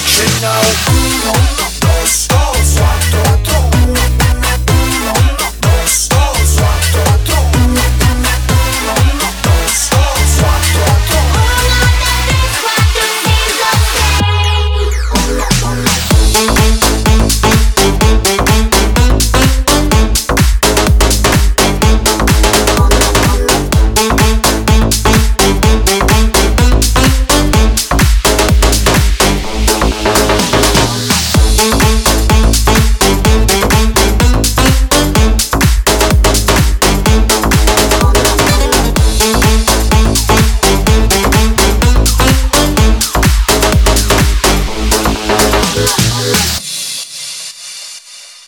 you know.